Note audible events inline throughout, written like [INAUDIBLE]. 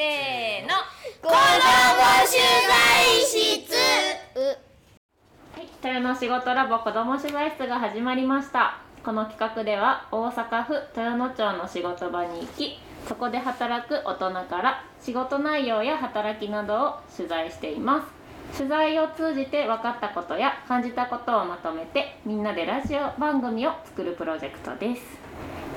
せーの。子供取材室。はい、豊野仕事ラボ子ども取材室が始まりました。この企画では大阪府豊野町の仕事場に行きそこで働く大人から仕事内容や働きなどを取材しています。取材を通じて分かったことや感じたことをまとめてみんなでラジオ番組を作るプロジェクトです。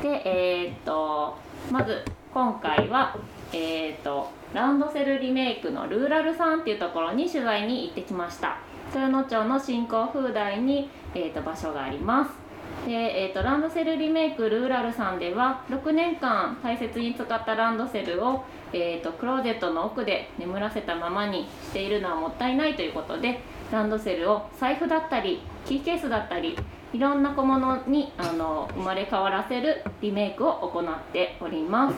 でえーっとまず今回はえーとランドセルリメイクのルーラルさんっていうところに取材に行ってきました。豊野町の新興風台に、えー、と場所があります。で、えー、とランドセルリメイクルーラルさんでは6年間大切に使ったランドセルを、えー、とクローゼットの奥で眠らせたままにしているのはもったいないということでランドセルを財布だったりキーケースだったりいろんな小物にあの生まれ変わらせるリメイクを行っております。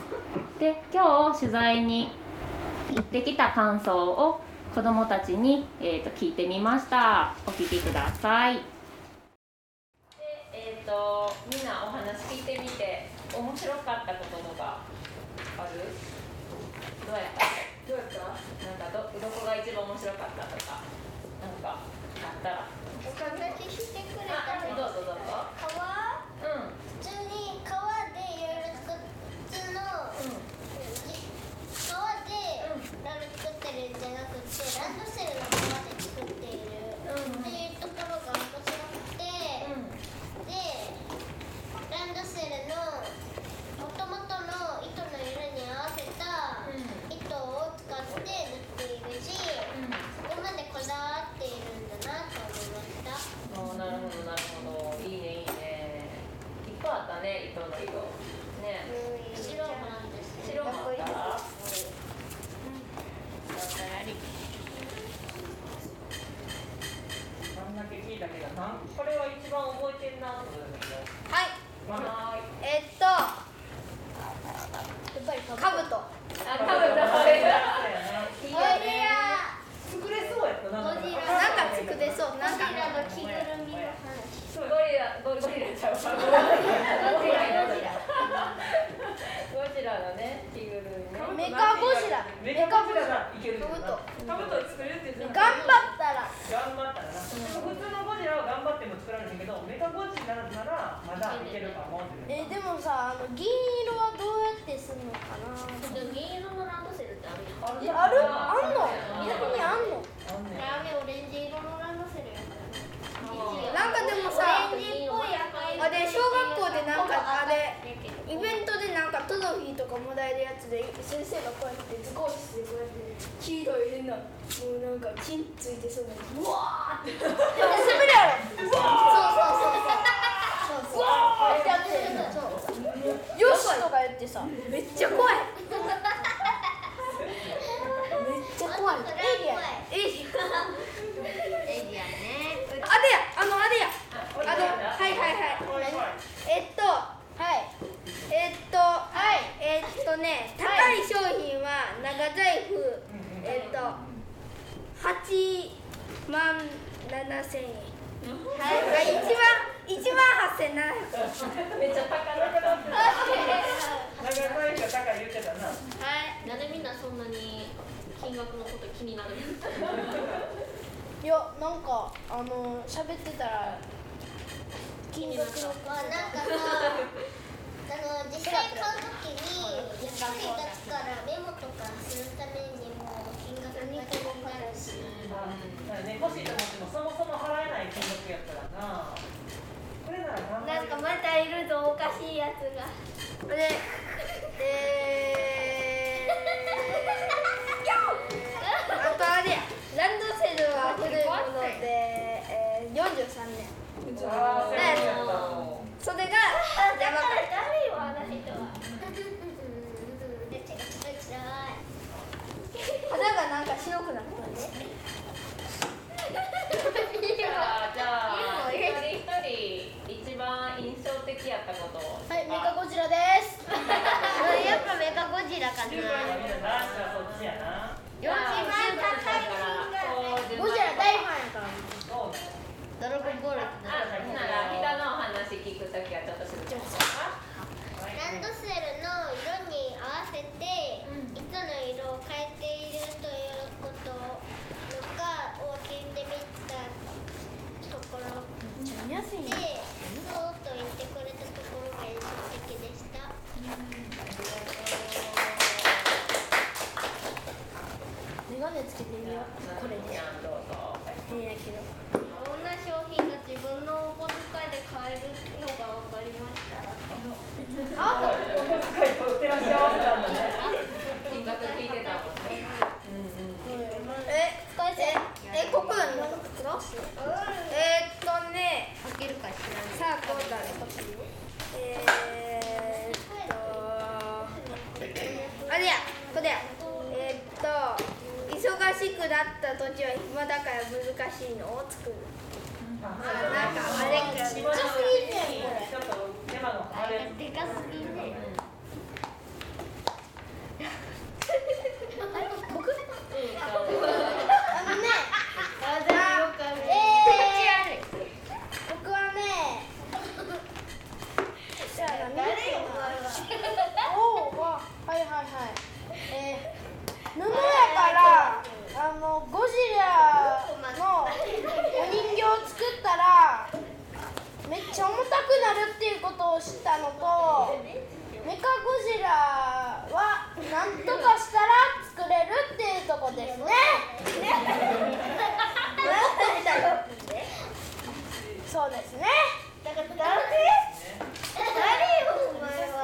で今日取材に行ってきた感想を子どもたちに、えー、と聞いてみました。お聞きください。でえっ、とみんなお話聞いてみて面白かったこととかある？どうやった？どうやったなんかどどこが一番面白かったとかなんかあったらお話ししてくれあたどうぞどうぞ川うん普通に川でいろいろ作っ普通のじ川でラル作ってるんじゃなくてランドセルの川で作っているっていうところが面白くてでランドセルのもともとの糸の色に合わせた糸を使って塗っているしそこまでこだわっているんだなと思いました。うん、おーなるほどなるほどいいねいいねいっぱいあったね糸の色ね白なんです白もあったあんだけ聞いたけど、なんこれは一番覚えてんなってことだけど。はい、まあはーいえっと、やっぱりかぶと。あ、多分だこれがいいよゴリねラ作れそうやったな。ゴジラなんか作れそう、なんか。ゴジラの着ぐるみの話ゴリラゴゴリラちゃうわゴリラゴジラゴジラのね着ぐるみねメカゴジラ。メカゴジラいけるカブト。カブト作れるって言って頑張ったら。頑張ったらな。でも普通のゴジラは頑張っても作られへんけど、メカゴジラならまだいけるかもってえ、でもさ、あの銀色はどうやってするのかな？銀色のランドセルってあるやん。え、ある、あんの？逆にあんの？あんねんあれオレンジ色のランドセルやからなんかでもさオレンジっぽい赤いあれ小学校でなんかあれイベントでなんかトロフィーとかもらえるやつで先生がこうやって図工室でこうやって黄色い変なもうなんか金ついてそうなうわーって滑るやろうわそうそうそう。そうーうわーってやってそう。よしとか言ってさめっちゃ怖い。めっちゃ怖い。エイリアンエイリアンエイリアンねあれやあのあれやあのはいはいはい怖い怖いえっとはいえっとはいえっとね高い商品は長財布えっと8万7千円。はいはい1万1万8千700円。めっちゃ高い長財布が高い言ってた。な。はい。なんでみんなそんなに金額のこと気になるいやなんかあの喋ってたら金額のまあなんかさあの実際買うときに安いやつからメモとかするためにもだからね、欲しいと思ってもそもそも払えない金額やった。らな。これならなんかまたいるぞおかしいやつがでえー、あとあれやランドセルは古いもので、えー、43年それがやばかっ誰よあの人は肌がなんか白くなったね。一、番印象的やったこと。はい、メカゴジラです。やっぱメカゴジラかな。高い。ゴジラ大ファンやから。ドラゴンボール。の話聞くときはちょっとする。ランドセルの色に合わせて。の色を変えているということとかを聞いてみたところ。でそうと言ってくれたところが印象的でした。Yeah. したら作れるっていうとこですね。そうですね。だから誰誰よお前は。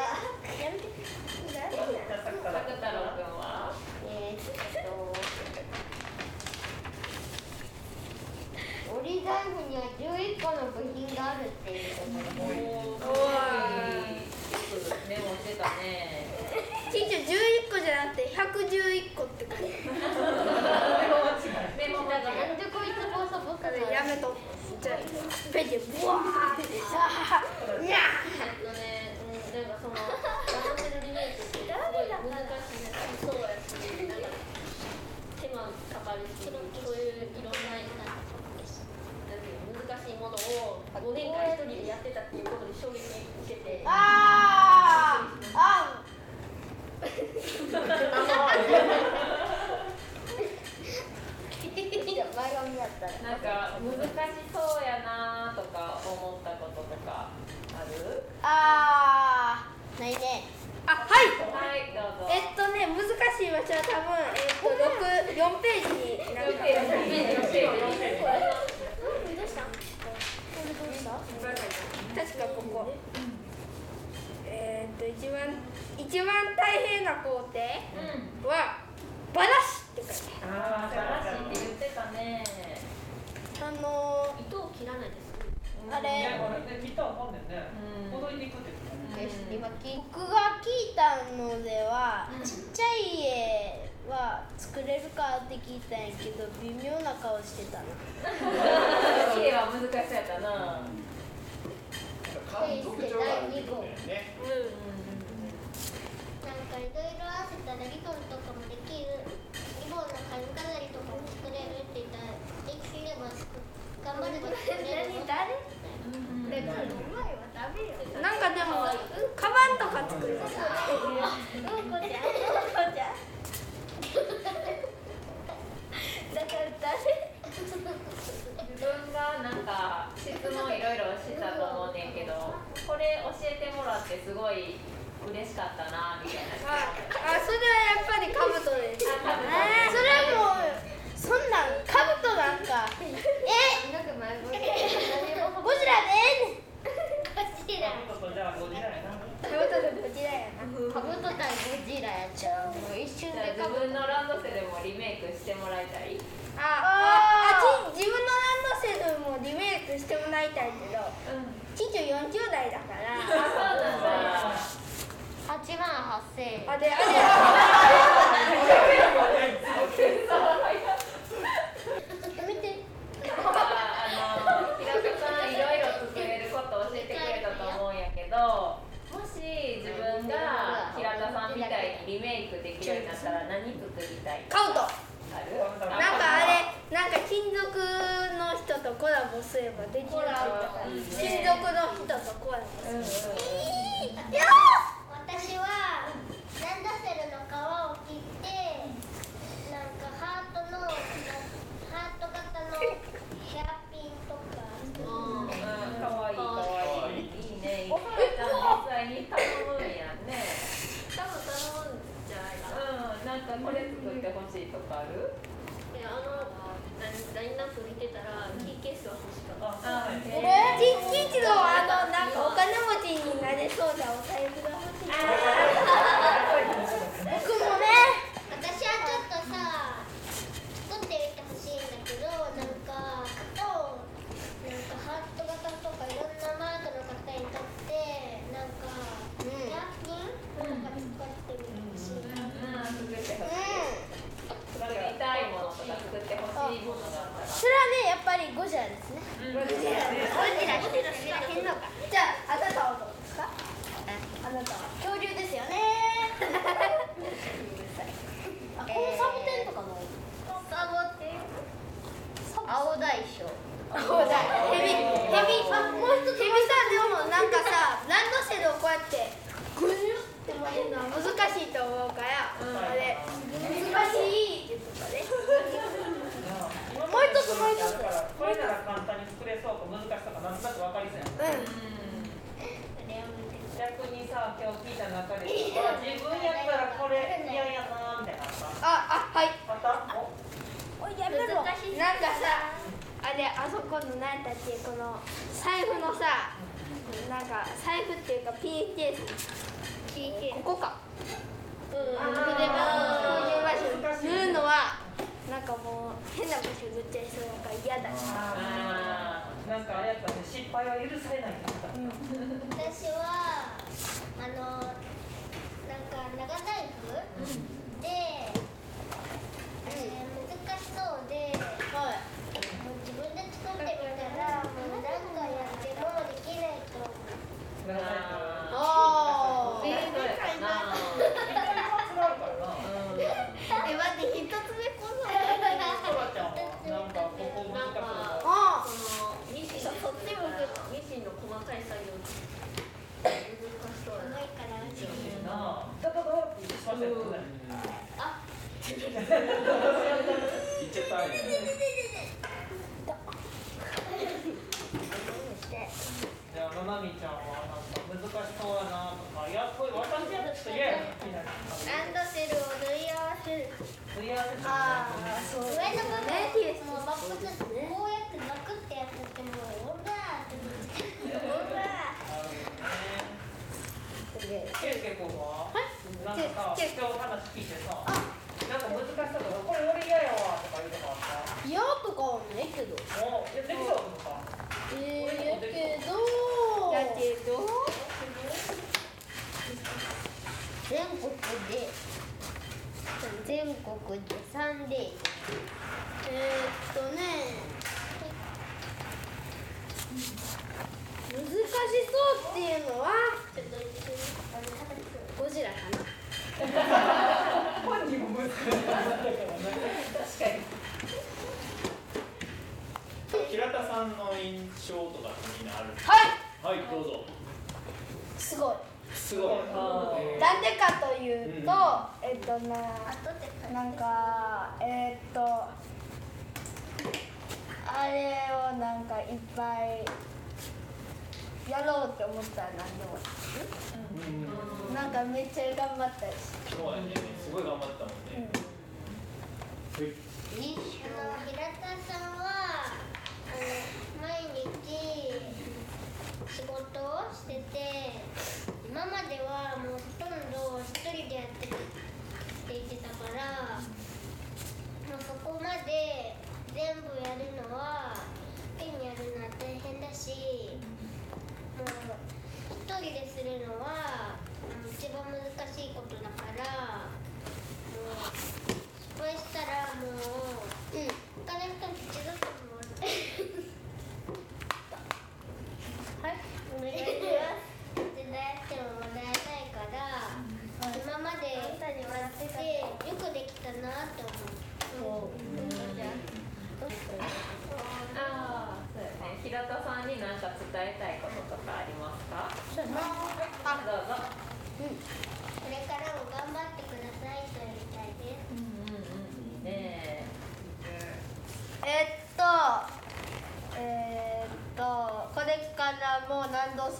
角太郎くんはえーっと折り財布には11個の部品があるっていうところおーメモしてたねちっちゃ11個じゃなくて111個って書いてメモだからなんでこいつボソボソあるなのやめとじゃあペンでブワーってさあにゃえっとね、うん、なんかそのランドセルリメイクってすごい難しいそうやし、なんか手間かかるし、そういういろんななん難しいものを5年間一人でやってたっていうことで衝撃受けてあ、あーあいや前髪だったらなんか難しそうやなとか思ったこととかある？あないねあはいはい、どうぞ。えっとね難しい場所は多分えっと六四ページになるかページページページうんどうしたこれどうした確かここえーっと一番一番大変な工程うん。はバラシって書いてあ素晴らしいって言ってたね。あるあの糸を切らないですあれねこれねきっとわかんねんねうんほどいていくって言ってたね今聞い僕が聞いたのでは、ちっちゃい家は作れるかって聞いたんやけど微妙な顔してたの家は難しそうやったな。顔に特徴があるってことだよね。なんかいろいろ合わせたらリボンとかもできるリボンの髪飾りとかも作れるって言ったらできれば作頑張れば作れる誰だからうまいはダメよなんかでもカバンとか作るうんこちゃんうんこちゃんだから誰自分がなんか質問いろいろしたと思うねんけど、これ教えてもらってすごい嬉しかったなみたいな。ああそれはやっぱりカブトですあ兜それはもうそんなんカブトなんかえなんか前もゴジラでええねんゴジラちょっとじゃあゴジラやなカブトでゴジラやなカブト対ゴジラやっちゃうもう一瞬じゃあ自でカブ分のランドセルもリメイクしてもらいたい。ああち自分のランドセルもリメイクしてもらいたいけどうん。ちんちょ40代だからあ、そうなんだ。8万8000円あであれやめてあの平子さんいろいろ作れることを教えてくれたと思うんやけどもし自分が平田さんみたいにリメイクできるようになったら何作りたい？カウト。ある？なんかあれなんか金属の人とコラボすればできるって言ったからいいね金属の人とコラボする。うんうん。うん私はランドセルの皮を切ってなんかハートのハート型のヘアピンとかかわなんかこれ作ってほしいとかある？えあのラインナップ見てたらキーケースは欲しかった。えちちちのあのなんかお金持ちになれそうなお財布が欲しい僕もね私はちょっとさ作ってみてほしいんだけどなんか型をなんかハート型とかいろんなマークの型にとってなんかうんナプキンなんか使ってみてほしいなうん作ってほしい作りたいものとか作ってほしいものがあったらそれはねやっぱりゴジラですねうんゴジラゴジラしてる知らへんのかじゃああなたはどうですかあなたは恐竜ですよねあこのサボテンとかのサボテン青大将。そうだヘビヘビあもう一つヘビさでもなんかさランドセルをこうやってグニュって曲げるのは難しいと思うから、あれ難しいって言ってたね。もう一つもう一つこれなら簡単に作れそうか難しさかなんとなく分かりそうやん逆にさ今日聞いた中であ自分やったらこれ嫌やなみたいなのあったああはいあったおおいやめろなんかさあれあそこの何だっけこの財布のさなんか財布っていうかピンケースここか。うん筆がこういう場所塗るのはなんかもう変な場所塗っちゃいそうだから嫌だなんかあれやったね失敗は許されないって言ってた私はあのなんか長財布、で、えー難しそうで、もう自分で作ってみたらもう何回やってもできないと思うーえー、どれかな一回パーツがあるからなえ待って一つ目こそそらちゃんはなんかここ難しそうだあそのミシンそっち向くミシンの細かい作業難しそうだなないからあだだだってしましたよねあ言っちゃったねじゃあまなみちゃんはなんか難しそうやなとかいやこれ私やったらちょっと嫌やなみたいなランドセルを縫い合わせる取り合わせてあーそう上の部ね分もうバックスこうやってバクってやっててもうオラーってオラケイスケ君はなんかさ今日話聞いてさなんか難しそうだこれ俺嫌やわとか言うとかあった嫌とかはないけどおいやできそうとかえー、やけどやけど全国で全国で3例えー、っとね難しそうっていうのはゴジラかな本人も難しい確かに平田さんの印象とかみんなある。はい。はいどうぞ。すごい。すごい。えーなんでかというと、うん。えっとななんかえーっとあれをなんかいっぱいやろうって思ったら何でもうん。なんかめっちゃ頑張ったし、そうやね。すごい頑張ったもんねはいあの平田さんはあの毎日仕事をしてて今まではもうほとんど一人でやってって言ってたからもうそこまで全部やるのは一人にやるのは大変だしもう一人でするのは一番難しいことだからもう失敗したらもう、うん、他の人に手伝ってもらって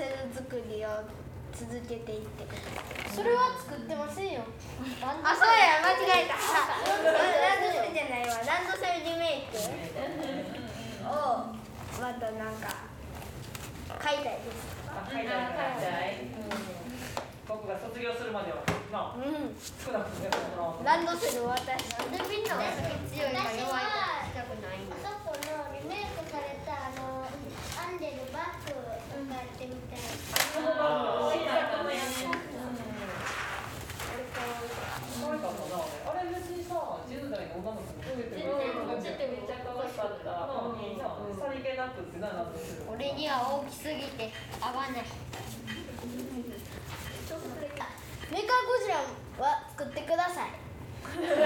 セル作りを続けていってそれは作ってませんよ。あそうや間違えた。ランドセルじゃないわ。ランドセルリメイク。をまたなんか買いたいです。買いたい買いたい、僕が卒業するまではなあ、うん、少なくともランドセル私なんでみんな強いかようん。さりげなくってななん。ですけど俺には大きすぎて合わない。メカゴジラは作ってください。いやい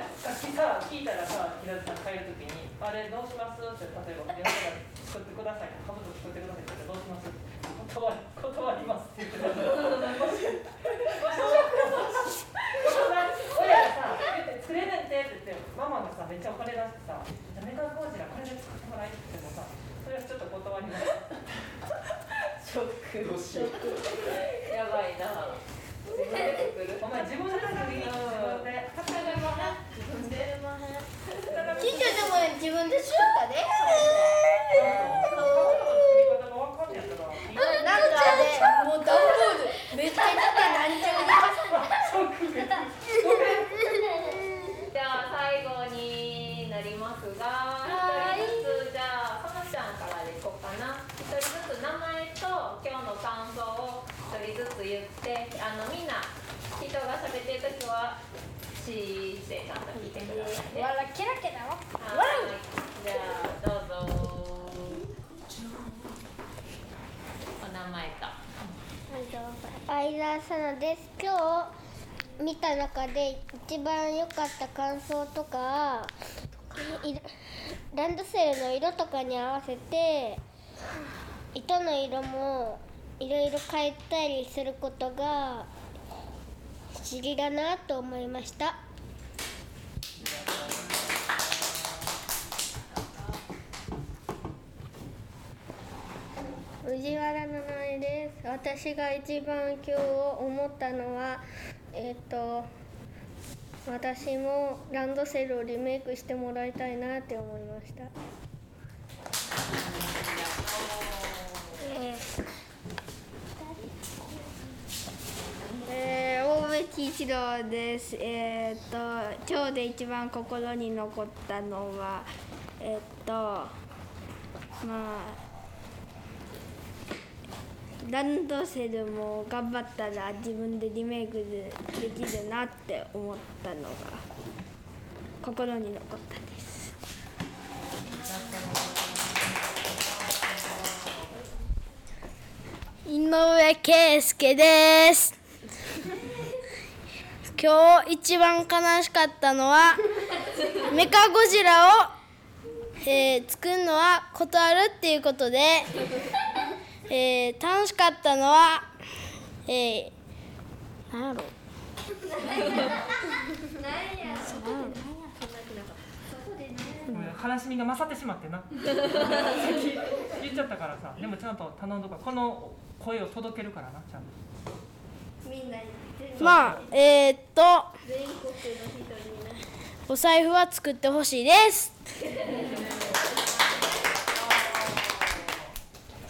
やさっきさ聞いたらさ平田さん帰るときにあれどうします？って例えば現場が作ってくださいカブト作ってくださいって言ってどうします断り断りますって言ってた親がさ作れないってって言ってママがさめっちゃお金出してさじゃあメカゴジラこれで作ってもらいって言ってもさそれはちょっと断りますショックどうしようやばいな。自分で作る。お前自分で作り自分でちっちゃいでも自分でしよったでなんかねもうダンボールめっちゃちっちゃい何ちゃじゃあ最後になりますがはい一人ずつじゃあさなちゃんからでいこうかな一人ずつ名前と今日の感想を一人ずつ言ってあのみんな人が喋ってる時はしーってちゃんと聞いてくださいね。わらケラケラわはい。じゃあどうぞ。お名前と。相沢さなです。今日見た中で一番良かった感想とかいランドセルの色とかに合わせて糸の色もいろいろ変えたりすることが不思議だなと思いました。藤原七重です。私が一番今日思ったのはえっ、と私もランドセルをリメイクしてもらいたいなって思いました。大部千一郎です。えー、っと今日で一番心に残ったのはえー、っとまあランドセルも頑張ったら自分でリメイクでできるなって思ったのが心に残ったです。井上圭介です今日一番悲しかったのは [LAUGHS] メカゴジラを、えー作るのは断るっていうことで、[LAUGHS] えー楽しかったのはえー、何やろ。悲しみが勝ってしまってな。言っちゃったからさ。でもちゃんと頼んどくからこの声を届けるからなちゃんとまあえー、っとお財布は作ってほしいです。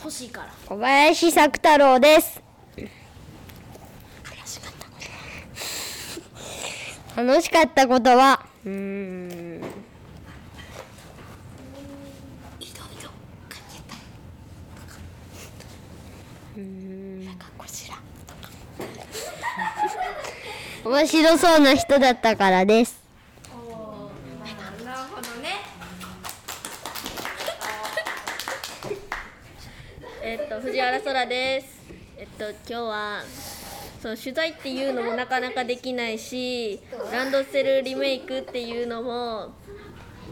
欲しいから。小林作太郎です。楽しかったことは、うーん。面白そうな人だったからです。なるほどね [LAUGHS] えっと藤原空です。えっと今日はそう取材っていうのもなかなかできないし、ランドセルリメイクっていうのも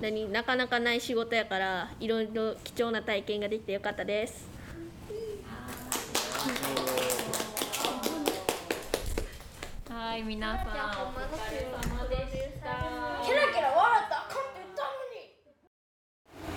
何なかなかない仕事やからいろいろ貴重な体験ができてよかったです。い皆さんお疲れ様でした。ケラケラ笑ったあかんって言ったのに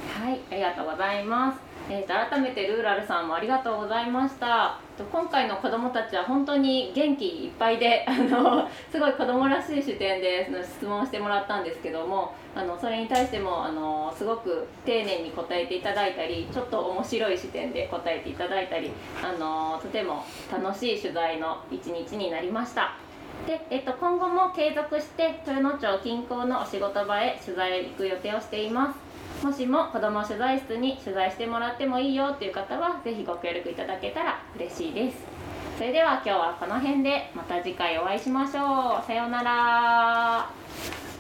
はい、ありがとうございます。えー、と改めてルーラルさんもありがとうございましたと今回の子どもたちは本当に元気いっぱいで [LAUGHS] あのすごい子どもらしい視点でその質問してもらったんですけどもあのそれに対してもあのすごく丁寧に答えていただいたりちょっと面白い視点で答えていただいたりあのとても楽しい取材の一日になりました。で、えっと、今後も継続して豊野町近郊のお仕事場へ取材へ行く予定をしています。もしも子ども取材室に取材してもらってもいいよっていう方は是非ご協力いただけたら嬉しいです。それでは今日はこの辺でまた次回お会いしましょう。さようなら。